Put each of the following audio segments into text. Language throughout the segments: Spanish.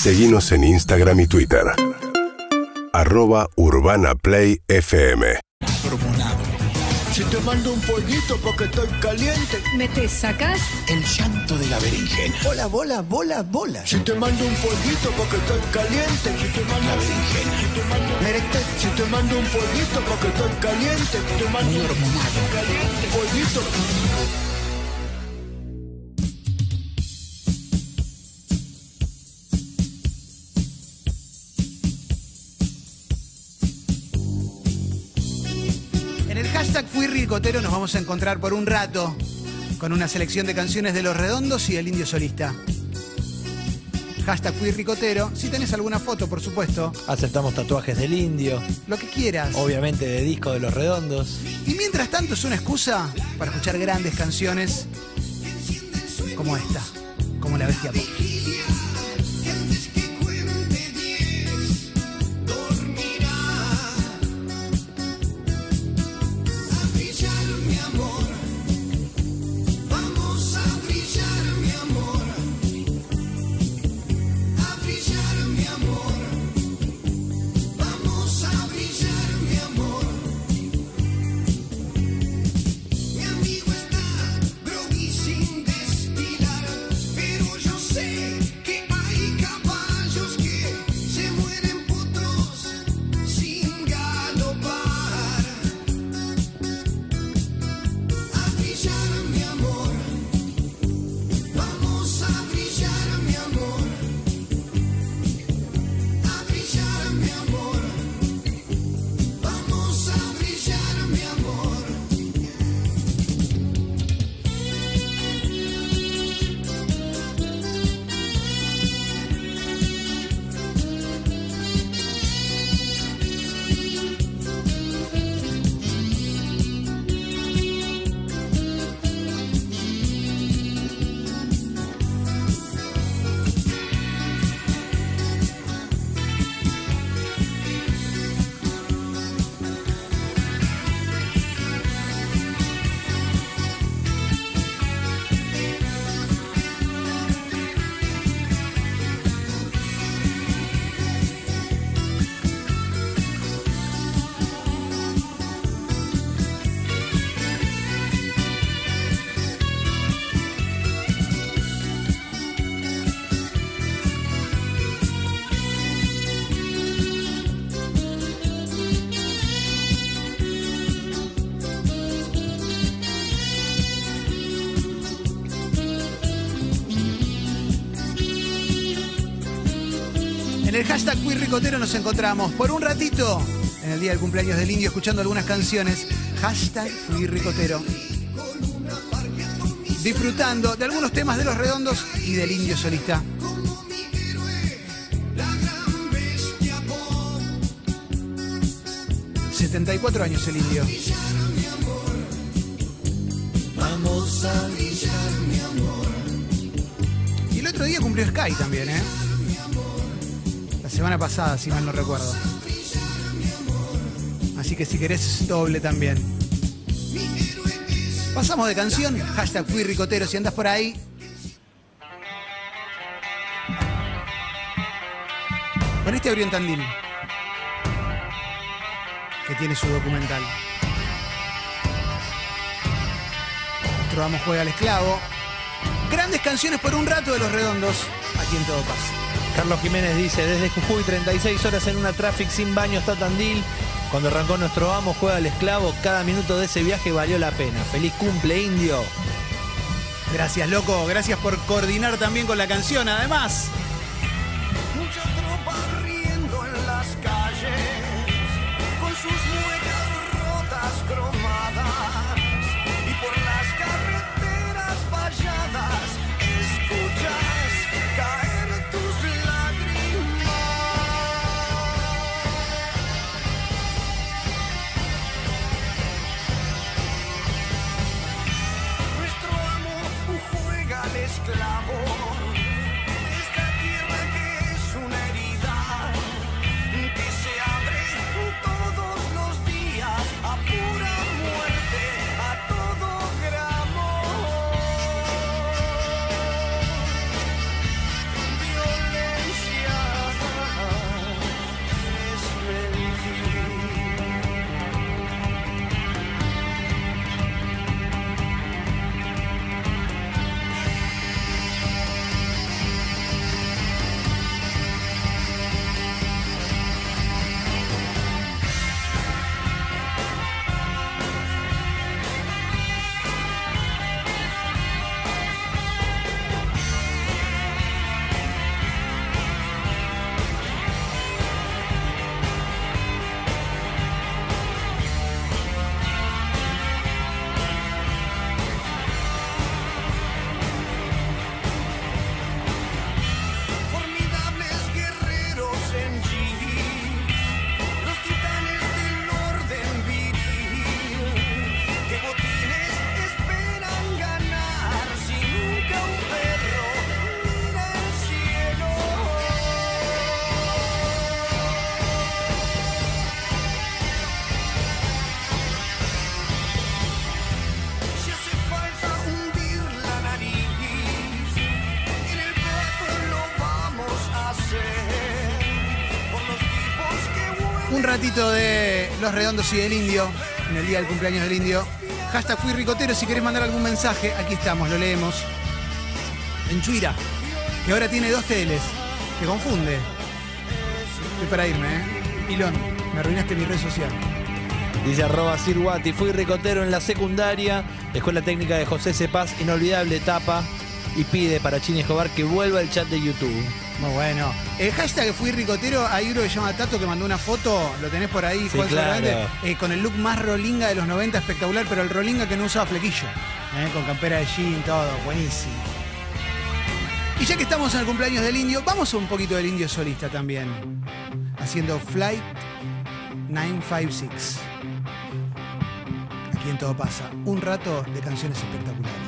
Seguimos en Instagram y Twitter. Arroba Urbana Play FM. Si te mando un pollito porque estoy caliente. Metes, sacás. El llanto de la berenjena. Bola, bola, bola, bola. Si te mando un pollito porque estoy caliente. Si te mando la berenjena. Si te mando Merete. Si te mando un pollito porque estoy caliente. Te mando Muy hormonado. caliente. Pollito. En el Ricotero nos vamos a encontrar por un rato con una selección de canciones de Los Redondos y el Indio Solista. Hashtag Fui Ricotero. Si tenés alguna foto, por supuesto, Aceptamos tatuajes del indio, lo que quieras. obviamente de disco de los redondos. Y mientras tanto es una excusa para escuchar grandes canciones como esta, como La Bestia Pop. El hashtag Fui Ricotero nos encontramos por un ratito en el día del cumpleaños del indio escuchando algunas canciones. Hashtag Fui Ricotero. Disfrutando de algunos temas de los redondos y del indio solista. 74 años el indio. Vamos a brillar, mi amor. Y el otro día cumplió Sky también, ¿eh? Semana pasada, si mal no recuerdo. Así que si querés, doble también. Pasamos de canción, hashtag fui ricotero, si andas por ahí. Con este abrió en Tandil, que tiene su documental. Nuestro amo juega al esclavo. Grandes canciones por un rato de los redondos, aquí en todo pasa. Carlos Jiménez dice, desde Jujuy, 36 horas en una traffic sin baño hasta Tandil. Cuando arrancó nuestro amo, juega al esclavo, cada minuto de ese viaje valió la pena. Feliz cumple, indio. Gracias, loco. Gracias por coordinar también con la canción, además. De Los Redondos y del Indio, en el día del cumpleaños del Indio. Hashtag fui ricotero, si querés mandar algún mensaje, aquí estamos, lo leemos. En Chuira, que ahora tiene dos teles, que confunde. Estoy para irme, ¿eh? Pilón, me arruinaste mi red social. Dice arroba Sirwati, fui ricotero en la secundaria, Escuela Técnica de José Cepaz, inolvidable etapa, y pide para Chini Escobar que vuelva el chat de YouTube. Muy bueno. El hashtag fui ricotero, hay uno que se llama Tato que mandó una foto, lo tenés por ahí, Sí, Juan claro. Eh, con el look más rolinga de los 90, espectacular, pero el rolinga que no usaba flequillo. eh, con campera de jean, todo, buenísimo. Y ya que estamos en el cumpleaños del indio, vamos a un poquito del indio solista también. Haciendo Flight 956. Aquí en todo pasa. Un rato de canciones espectaculares.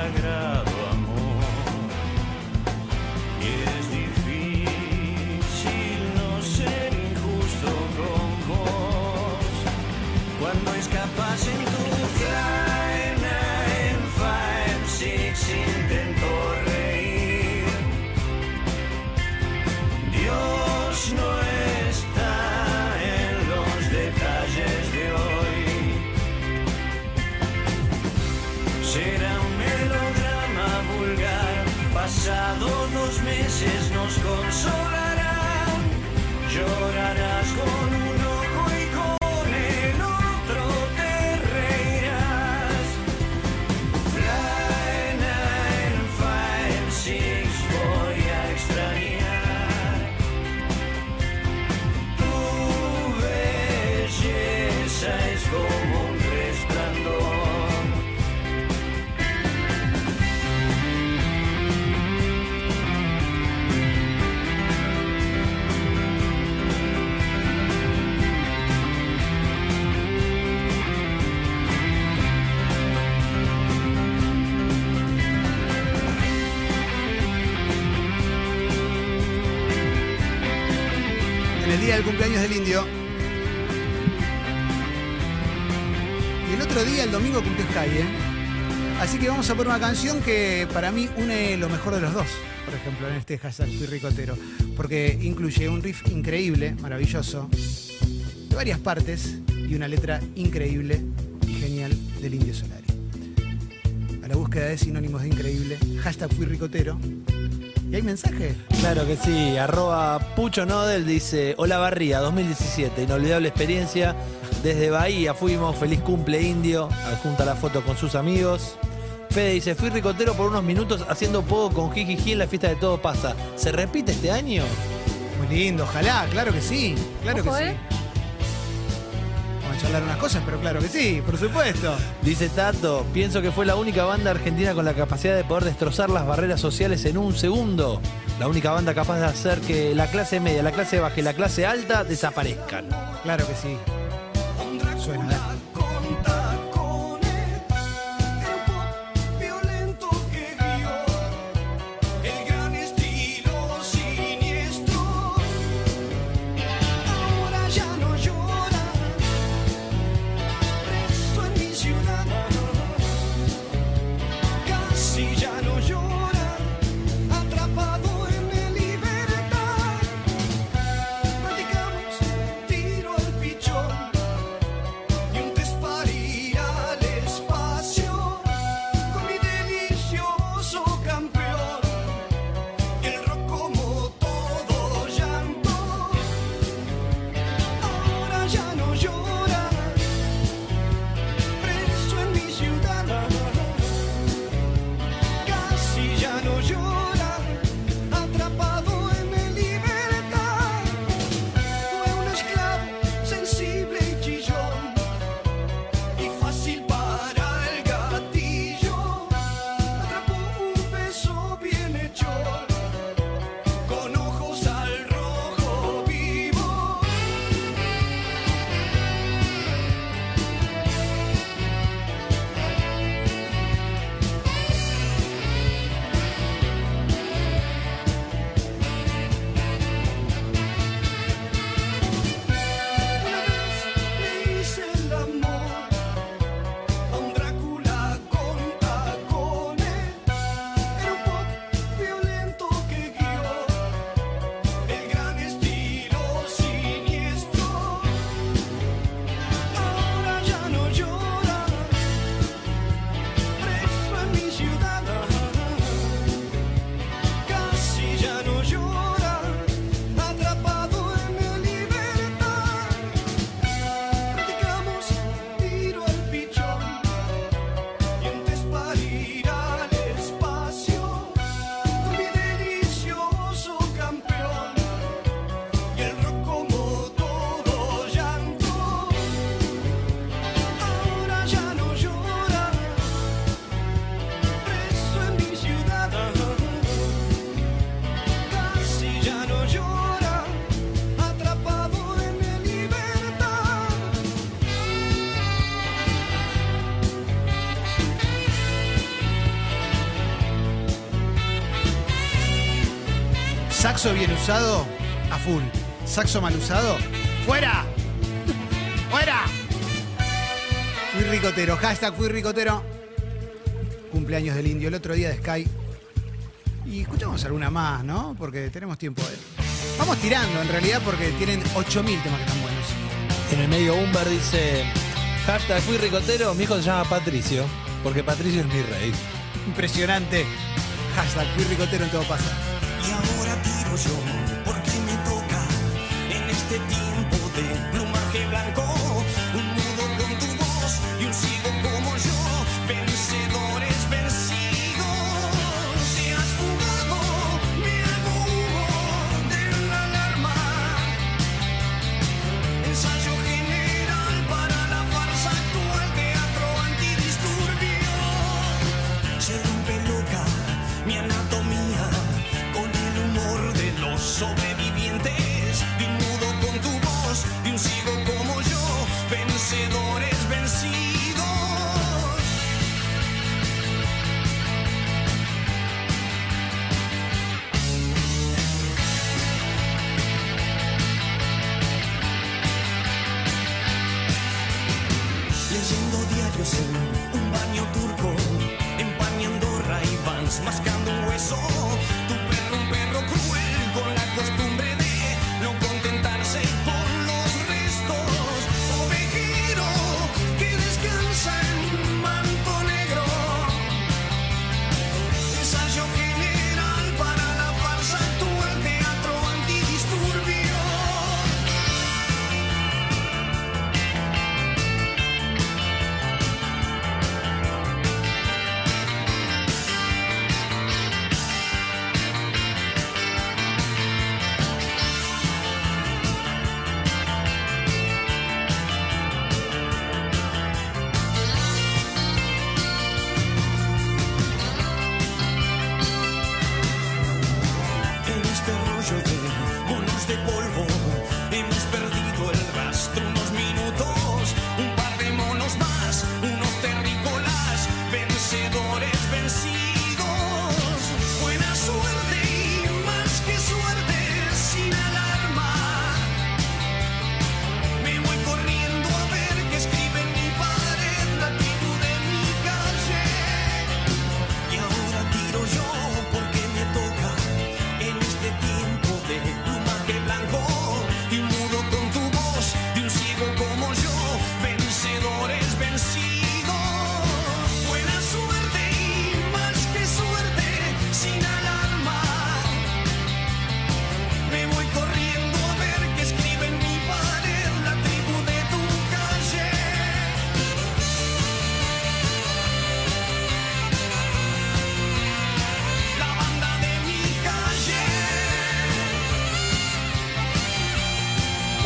Sagrado, cumpleaños del indio. Y el otro día, el domingo, cumplió Sky, ¿eh? Así que vamos a poner una canción que para mí une lo mejor de los dos, por ejemplo, en este hashtag Fui Ricotero. Porque incluye un riff increíble, maravilloso, de varias partes y una letra increíble y genial del Indio Solari. A la búsqueda de sinónimos de increíble, hashtag Fui Ricotero. ¿Y hay mensaje? Claro que sí, arroba Pucho Nodel dice, hola Barría, 2017, inolvidable experiencia, desde Bahía fuimos, feliz cumple indio, adjunta la foto con sus amigos. Fede dice, fui ricotero por unos minutos haciendo poco con Jijiji en la fiesta de Todo Pasa. ¿Se repite este año? lindo, ojalá, claro que sí, claro Ojo, que ¿eh? sí. A charlar unas cosas, pero claro que sí, por supuesto. Dice Tato, pienso que fue la única banda argentina con la capacidad de poder destrozar las barreras sociales en un segundo. La única banda capaz de hacer que la clase media, la clase baja y la clase alta desaparezcan. Claro que sí. Suena, Saxo bien usado, a full. Saxo mal usado, ¡fuera! ¡Fuera! Fui ricotero, hashtag fui ricotero. Cumpleaños del indio, el otro día de Sky. Y escuchamos alguna más, ¿no? Porque tenemos tiempo. de- Vamos tirando en realidad porque tienen 8000 temas que están buenos. En el medio Humber dice, hashtag fui ricotero, mi hijo se llama Patricio, porque Patricio es mi rey. Impresionante. Hashtag fui ricotero en todo pasa. Y ahora tiro yo, porque me toca en este tiempo de plumaje blanco.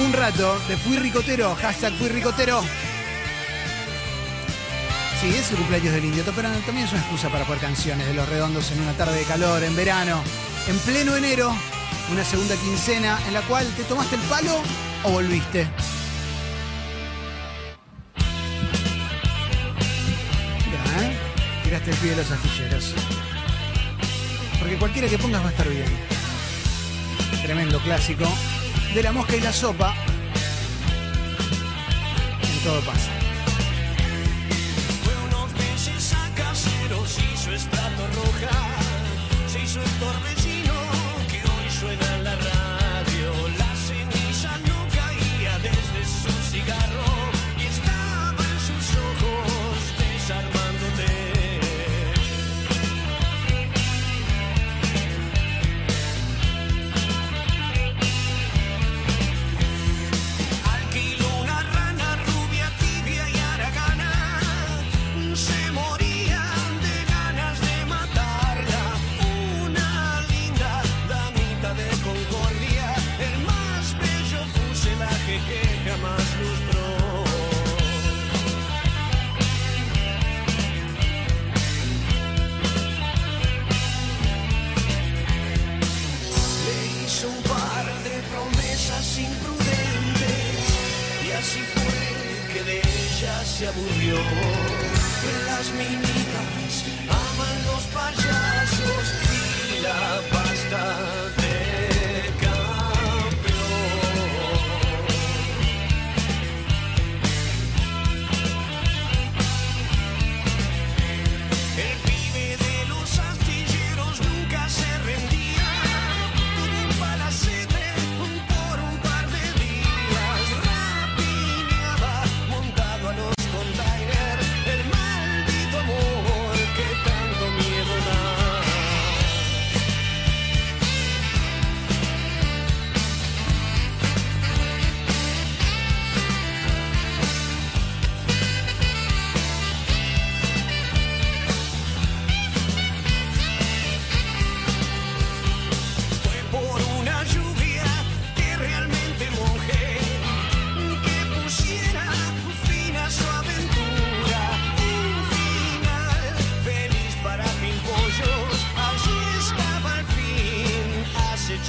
Un rato de Fui Ricotero, hashtag Fui Ricotero. Sí, es el cumpleaños del indio, pero también es una excusa para poner canciones de los redondos en una tarde de calor, en verano, en pleno enero, una segunda quincena en la cual te tomaste el palo o volviste. Mira, ¿eh? Tiraste el pie de los astilleros. Porque cualquiera que pongas va a estar bien. Tremendo clásico. De la mosca y la sopa. En todo pasa. Fue unos meses a caseros, hizo estrato roja, se hizo el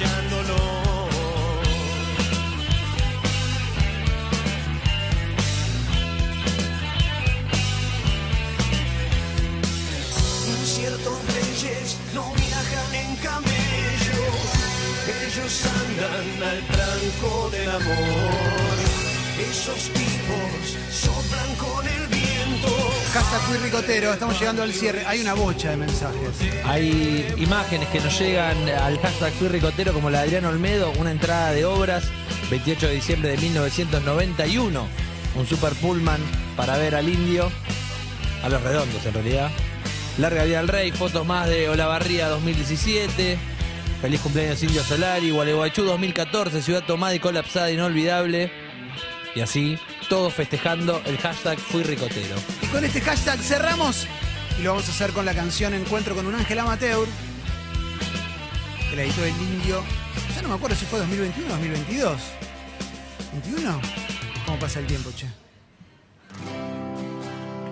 acechándolo. Fui Ricotero, estamos llegando al cierre. Hay una bocha de mensajes. Hay imágenes que nos llegan al hashtag Fui Ricotero como la de Adrián Olmedo, una entrada de obras, 28 de diciembre de 1991, un super pullman para ver al indio, a los redondos en realidad. Larga vida al rey, fotos más de Olavarría 2017, feliz cumpleaños Indio Solari, Gualeguaychú 2014, Ciudad Tomada y colapsada inolvidable. Y así, todos festejando el hashtag Fui Ricotero. Y con este hashtag cerramos. Y lo vamos a hacer con la canción Encuentro con un ángel amateur. Que la editó el indio. Ya no me acuerdo si fue 2021 o 2022. ¿21? ¿Cómo pasa el tiempo, che?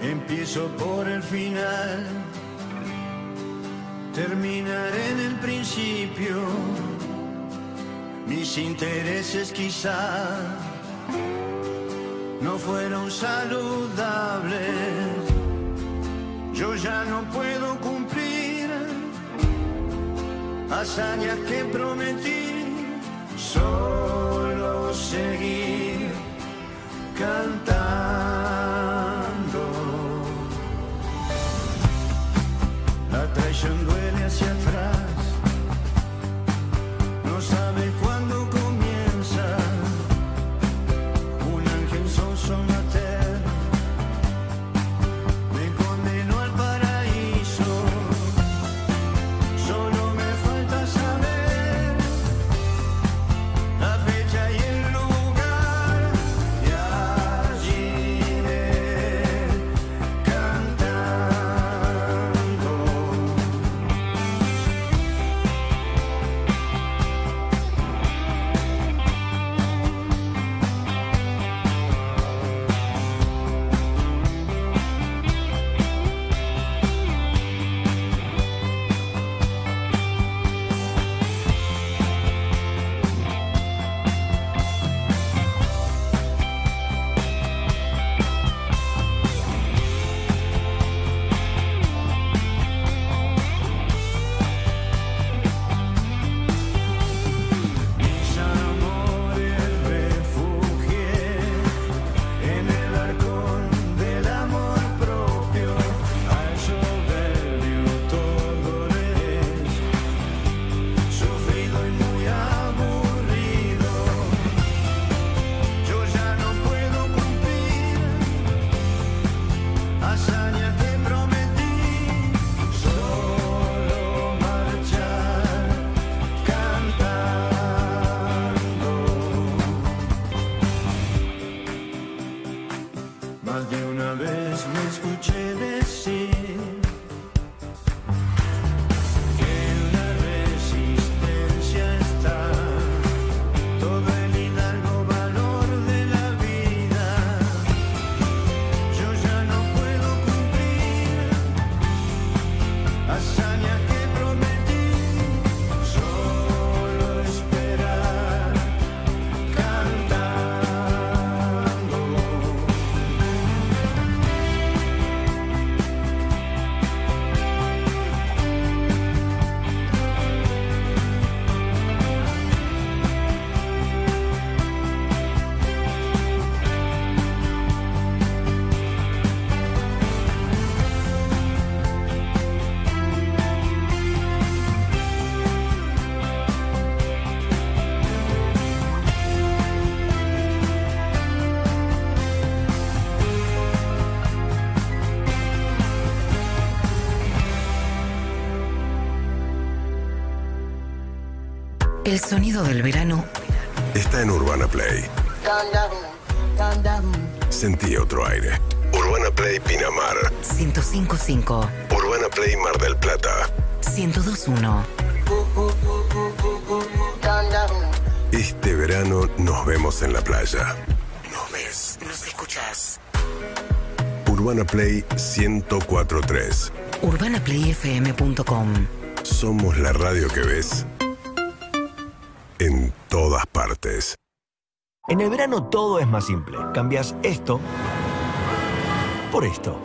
Empiezo por el final, terminaré en el principio. mis intereses quizá no fueron saludables. Yo ya no puedo cumplir hazañas que prometí, solo seguir cantando. Sonido del verano Está en Urbana Play. Sentí otro aire. Urbana Play Pinamar. 1055, Urbana Play Mar del Plata. 1021. Este verano nos vemos en la playa. Nos ves. Nos escuchás. Urbana Play 1043. UrbanaPlayFM.com. Somos la radio que ves en todas partes. En el verano todo es más simple. Cambias esto por esto.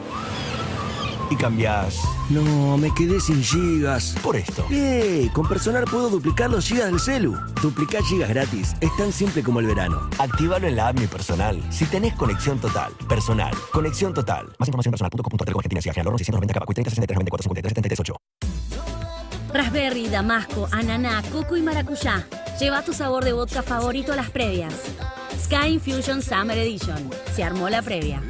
Y cambias No, me quedé sin gigas. por esto. ¡Eh! Con Personal puedo duplicar los gigas del celu. Duplicar gigas gratis. Es tan simple como el verano. Actívalo en la app Mi Personal. Si tenés conexión total. Personal. Conexión total. Más información personal.com.ar Argentina. Ciudad General Oro 690 Cabacuy 30 63 94 53 73 8. Raspberry, damasco, ananá, coco y maracuyá. Lleva tu sabor de vodka favorito a las previas. Sky Infusion Summer Edition. Se armó la previa.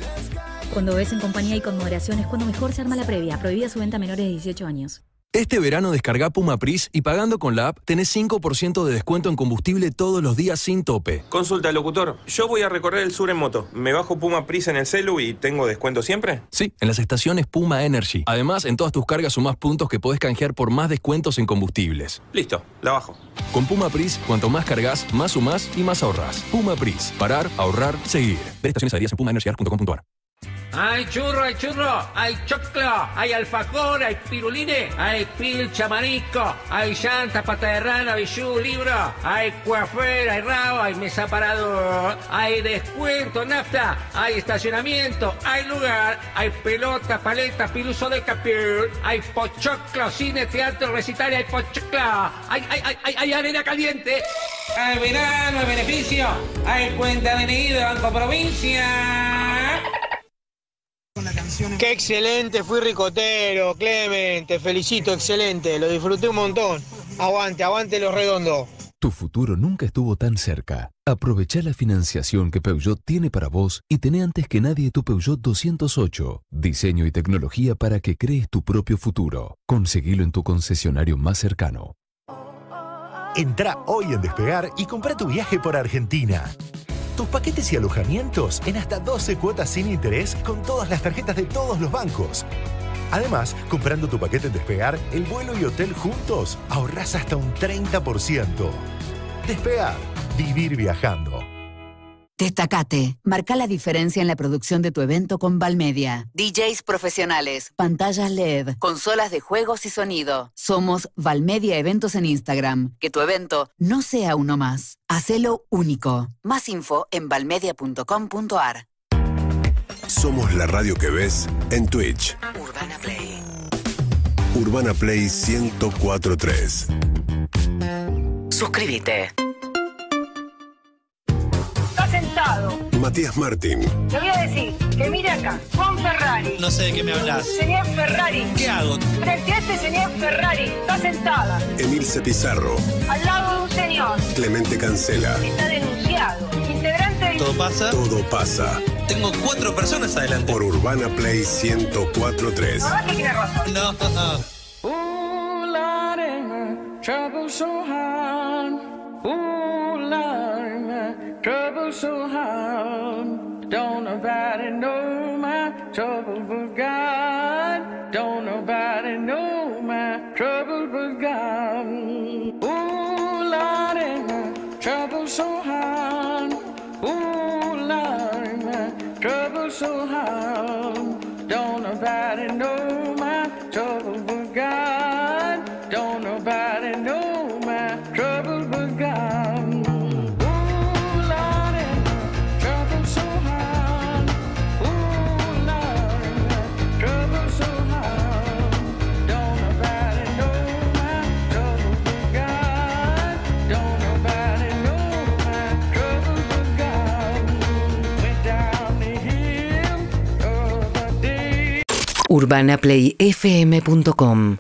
Cuando ves en compañía y con moderación es cuando mejor se arma la previa. Prohibida su venta a menores de 18 años. Este verano descarga Puma Pris y pagando con la app tenés 5% de descuento en combustible todos los días sin tope. Consulta, locutor. Yo voy a recorrer el sur en moto. ¿Me bajo Puma Pris en el celu y tengo descuento siempre? Sí, en las estaciones Puma Energy. Además, en todas tus cargas sumás puntos que podés canjear por más descuentos en combustibles. Listo, la bajo. Con Puma Pris, cuanto más cargas, más sumás y más ahorras. Puma Pris. Parar, ahorrar, seguir. Ver estaciones adheridas en pumaenergyar.com.ar. Hay churro, hay churro, hay choclo, hay alfajor, hay piruline, hay pilcha, marisco, hay llanta, pata de rana, bijú, libro, hay coafer, hay rabo, hay mesa parador, hay descuento, nafta, hay estacionamiento, hay lugar, hay pelota, paleta, piluso de capur, hay pochoclo, cine, teatro, recital, hay pochoclo, hay, hay, hay, hay, arena caliente, hay verano, hay beneficio, hay cuenta de Banco Provincia. Qué excelente, fui ricotero, Clemen, te felicito, excelente, lo disfruté un montón. Aguante, aguante los redondos. Tu futuro nunca estuvo tan cerca. Aprovecha la financiación que Peugeot tiene para vos y tené antes que nadie tu Peugeot 208. Diseño y tecnología para que crees tu propio futuro. Conseguilo en tu concesionario más cercano. Entra hoy en Despegar y compra tu viaje por Argentina. Tus paquetes y alojamientos en hasta 12 cuotas sin interés con todas las tarjetas de todos los bancos. Además, comprando tu paquete en Despegar, el vuelo y hotel juntos, ahorras hasta un 30%. Despegar, vivir viajando. Destacate. Marca la diferencia en la producción de tu evento con Valmedia. DJs profesionales, pantallas LED, consolas de juegos y sonido. Somos Valmedia Eventos en Instagram. Que tu evento no sea uno más. Hacelo único. Más info en valmedia.com.ar. Somos la radio que ves en Twitch. Urbana Play. Urbana Play 1043. Suscríbete. Matías Martín. Le voy a decir que mire acá, Juan Ferrari. No sé de qué me hablas. Señor Ferrari. ¿Qué hago? Frente a este señor Ferrari, está sentada. Emilce Pizarro. Al lado de un señor. Clemente Cancela. Está denunciado. Integrante del... ¿Todo pasa? Todo pasa. Tengo cuatro personas adelante. Por Urbana Play 1043. Ahora que tiene razón. No. My trouble so hard. Ooh, Lord, my trouble so hard. Don't nobody know my trouble but God. Don't nobody know my trouble but God. Ooh, Lord, my trouble so hard. Ooh, Lord, my trouble so hard. UrbanaPlayFM.com